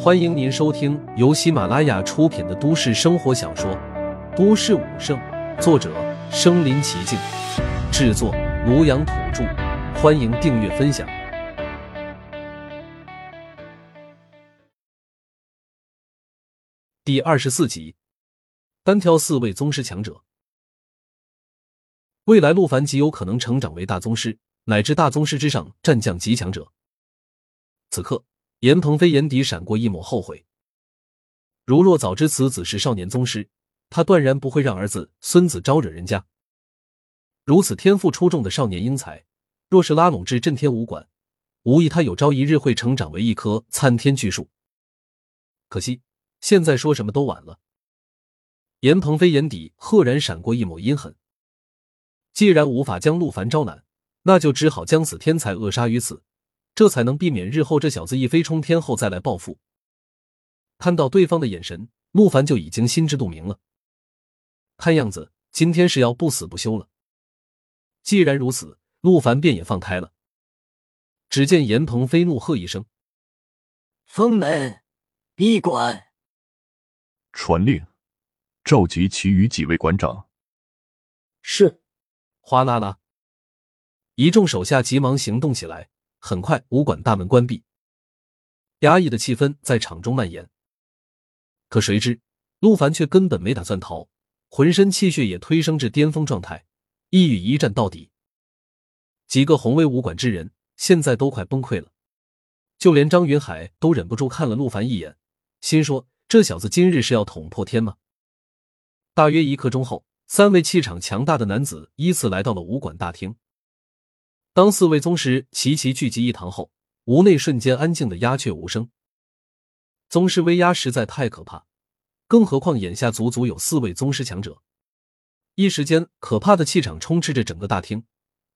欢迎您收听由喜马拉雅出品的都市生活小说《都市武圣》，作者：身临其境，制作：庐阳土著。欢迎订阅分享。第二十四集，单挑四位宗师强者。未来陆凡极有可能成长为大宗师，乃至大宗师之上战将级强者。此刻。严鹏飞眼底闪过一抹后悔。如若早知此子是少年宗师，他断然不会让儿子、孙子招惹人家。如此天赋出众的少年英才，若是拉拢至震天武馆，无疑他有朝一日会成长为一棵参天巨树。可惜，现在说什么都晚了。严鹏飞眼底赫然闪过一抹阴狠。既然无法将陆凡招揽，那就只好将此天才扼杀于此。这才能避免日后这小子一飞冲天后再来报复。看到对方的眼神，陆凡就已经心知肚明了。看样子今天是要不死不休了。既然如此，陆凡便也放开了。只见严鹏飞怒喝一声：“封门，闭馆！”传令，召集其余几位馆长。是。哗啦啦，一众手下急忙行动起来。很快，武馆大门关闭，压抑的气氛在场中蔓延。可谁知，陆凡却根本没打算逃，浑身气血也推升至巅峰状态，一语一战到底。几个红威武馆之人现在都快崩溃了，就连张云海都忍不住看了陆凡一眼，心说：这小子今日是要捅破天吗？大约一刻钟后，三位气场强大的男子依次来到了武馆大厅。当四位宗师齐齐聚集一堂后，屋内瞬间安静的鸦雀无声。宗师威压实在太可怕，更何况眼下足足有四位宗师强者，一时间可怕的气场充斥着整个大厅，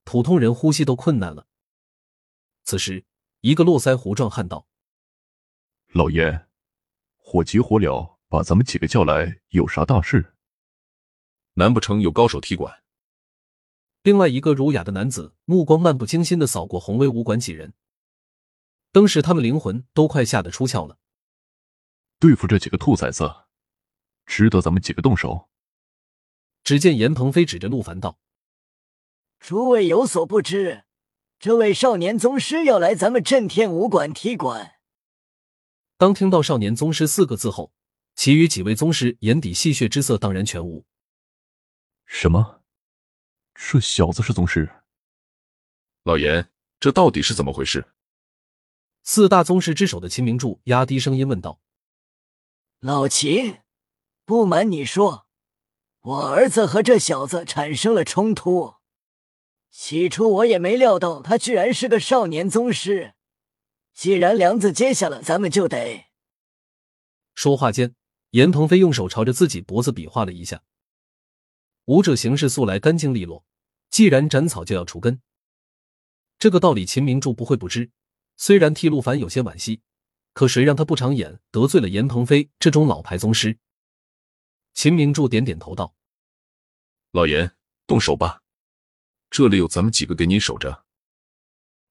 普通人呼吸都困难了。此时，一个络腮胡壮汉道：“老爷，火急火燎把咱们几个叫来，有啥大事？难不成有高手踢馆？”另外一个儒雅的男子目光漫不经心的扫过红威武馆几人，当时他们灵魂都快吓得出窍了。对付这几个兔崽子，值得咱们几个动手？只见严鹏飞指着陆凡道：“诸位有所不知，这位少年宗师要来咱们震天武馆踢馆。”当听到“少年宗师”四个字后，其余几位宗师眼底戏谑之色荡然全无。什么？这小子是宗师，老严，这到底是怎么回事？四大宗师之首的秦明柱压低声音问道：“老秦，不瞒你说，我儿子和这小子产生了冲突。起初我也没料到他居然是个少年宗师。既然梁子结下了，咱们就得……”说话间，严鹏飞用手朝着自己脖子比划了一下。武者行事素来干净利落，既然斩草就要除根，这个道理秦明柱不会不知。虽然替陆凡有些惋惜，可谁让他不长眼，得罪了严鹏飞这种老牌宗师？秦明柱点点头道：“老严，动手吧，这里有咱们几个给你守着。”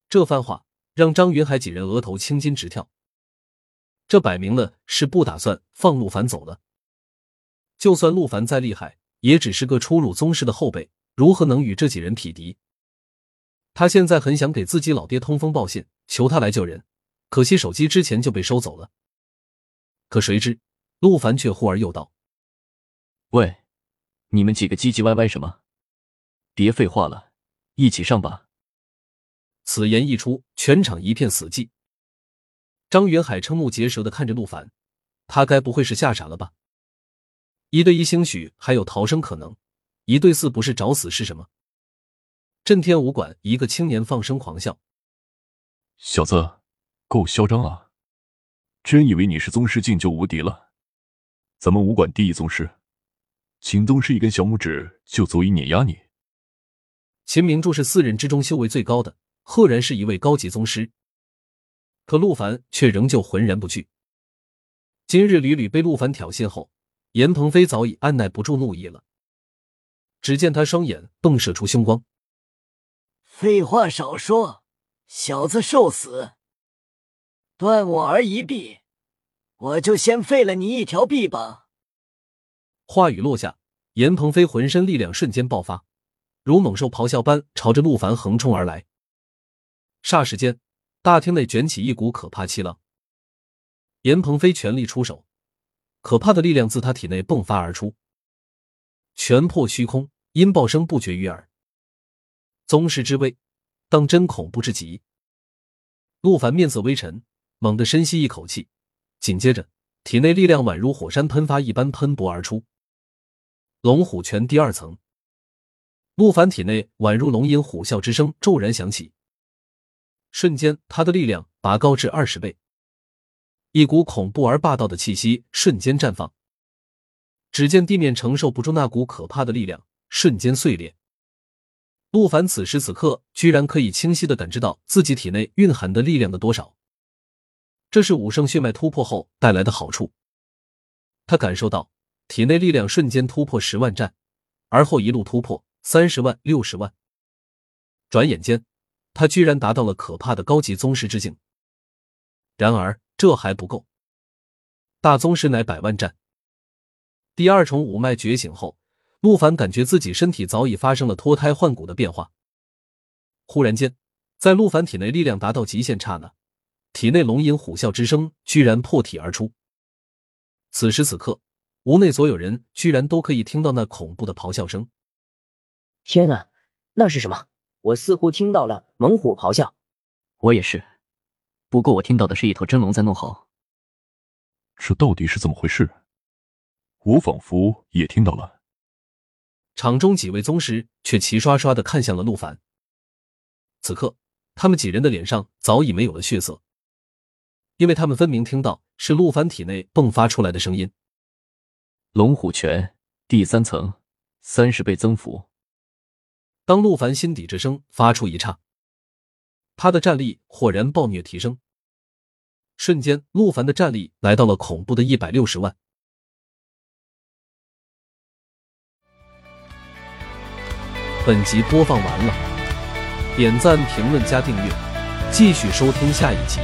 这番话让张云海几人额头青筋直跳，这摆明了是不打算放陆凡走了。就算陆凡再厉害，也只是个初入宗师的后辈，如何能与这几人匹敌？他现在很想给自己老爹通风报信，求他来救人，可惜手机之前就被收走了。可谁知陆凡却忽而又道：“喂，你们几个唧唧歪歪什么？别废话了，一起上吧！”此言一出，全场一片死寂。张云海瞠目结舌的看着陆凡，他该不会是吓傻了吧？一对一兴许还有逃生可能，一对四不是找死是什么？震天武馆一个青年放声狂笑：“小子，够嚣张啊！真以为你是宗师境就无敌了？咱们武馆第一宗师，秦宗师一根小拇指就足以碾压你。”秦明柱是四人之中修为最高的，赫然是一位高级宗师。可陆凡却仍旧浑然不惧。今日屡屡被陆凡挑衅后。严鹏飞早已按耐不住怒意了，只见他双眼迸射出凶光。废话少说，小子受死！断我儿一臂，我就先废了你一条臂膀。话语落下，严鹏飞浑身力量瞬间爆发，如猛兽咆哮般朝着陆凡横冲而来。霎时间，大厅内卷起一股可怕气浪。严鹏飞全力出手，可怕的力量自他体内迸发而出，拳破虚空，音爆声不绝于耳。宗师之威，当真恐怖至极。陆凡面色微沉，猛地深吸一口气，紧接着体内力量宛如火山喷发一般喷薄而出。龙虎拳第二层，陆凡体内宛如龙吟虎啸之声骤然响起，瞬间他的力量拔高至二十倍。一股恐怖而霸道的气息瞬间绽放，只见地面承受不住那股可怕的力量，瞬间碎裂。陆凡此时此刻居然可以清晰的感知到自己体内蕴含的力量的多少，这是武圣血脉突破后带来的好处。他感受到体内力量瞬间突破十万战，而后一路突破三十万、六十万。转眼间，他居然达到了可怕的高级宗师之境。然而。这还不够，大宗师乃百万战。第二重五脉觉醒后，陆凡感觉自己身体早已发生了脱胎换骨的变化。忽然间，在陆凡体内力量达到极限刹那，体内龙吟虎啸之声居然破体而出。此时此刻，屋内所有人居然都可以听到那恐怖的咆哮声。天啊，那是什么？我似乎听到了猛虎咆哮。我也是。不过我听到的是一头真龙在怒吼，这到底是怎么回事？我仿佛也听到了。场中几位宗师却齐刷刷的看向了陆凡。此刻，他们几人的脸上早已没有了血色，因为他们分明听到是陆凡体内迸发出来的声音。龙虎拳第三层，三十倍增幅。当陆凡心底之声发出一刹。他的战力豁然暴虐提升，瞬间，陆凡的战力来到了恐怖的一百六十万。本集播放完了，点赞、评论、加订阅，继续收听下一集。